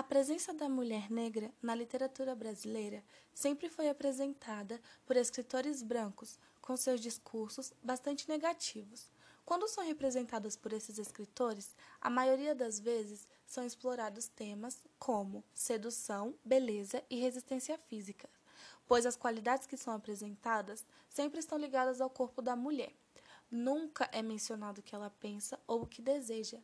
A presença da mulher negra na literatura brasileira sempre foi apresentada por escritores brancos, com seus discursos bastante negativos. Quando são representadas por esses escritores, a maioria das vezes são explorados temas como sedução, beleza e resistência física, pois as qualidades que são apresentadas sempre estão ligadas ao corpo da mulher. Nunca é mencionado o que ela pensa ou o que deseja.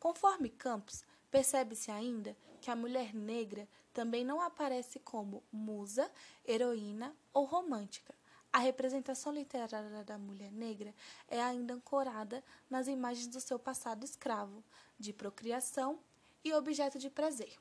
Conforme Campos, percebe-se ainda que a mulher negra também não aparece como musa, heroína ou romântica. A representação literária da mulher negra é ainda ancorada nas imagens do seu passado escravo, de procriação e objeto de prazer.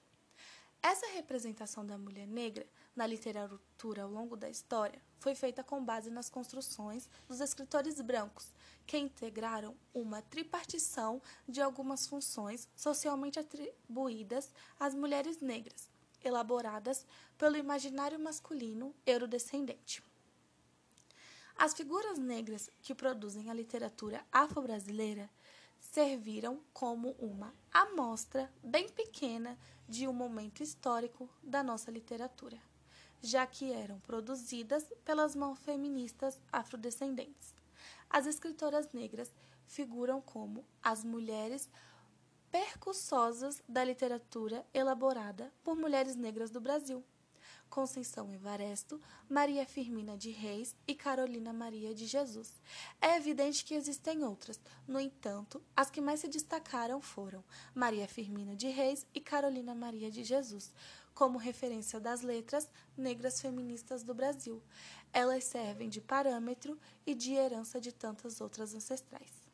Essa representação da mulher negra na literatura ao longo da história foi feita com base nas construções dos escritores brancos, que integraram uma tripartição de algumas funções socialmente atribuídas às mulheres negras, elaboradas pelo imaginário masculino eurodescendente. As figuras negras que produzem a literatura afro-brasileira serviram como uma amostra bem pequena de um momento histórico da nossa literatura, já que eram produzidas pelas mãos feministas afrodescendentes. As escritoras negras figuram como as mulheres percussosas da literatura elaborada por mulheres negras do Brasil. Conceição Evaresto, Maria Firmina de Reis e Carolina Maria de Jesus. É evidente que existem outras, no entanto, as que mais se destacaram foram Maria Firmina de Reis e Carolina Maria de Jesus, como referência das letras negras feministas do Brasil. Elas servem de parâmetro e de herança de tantas outras ancestrais.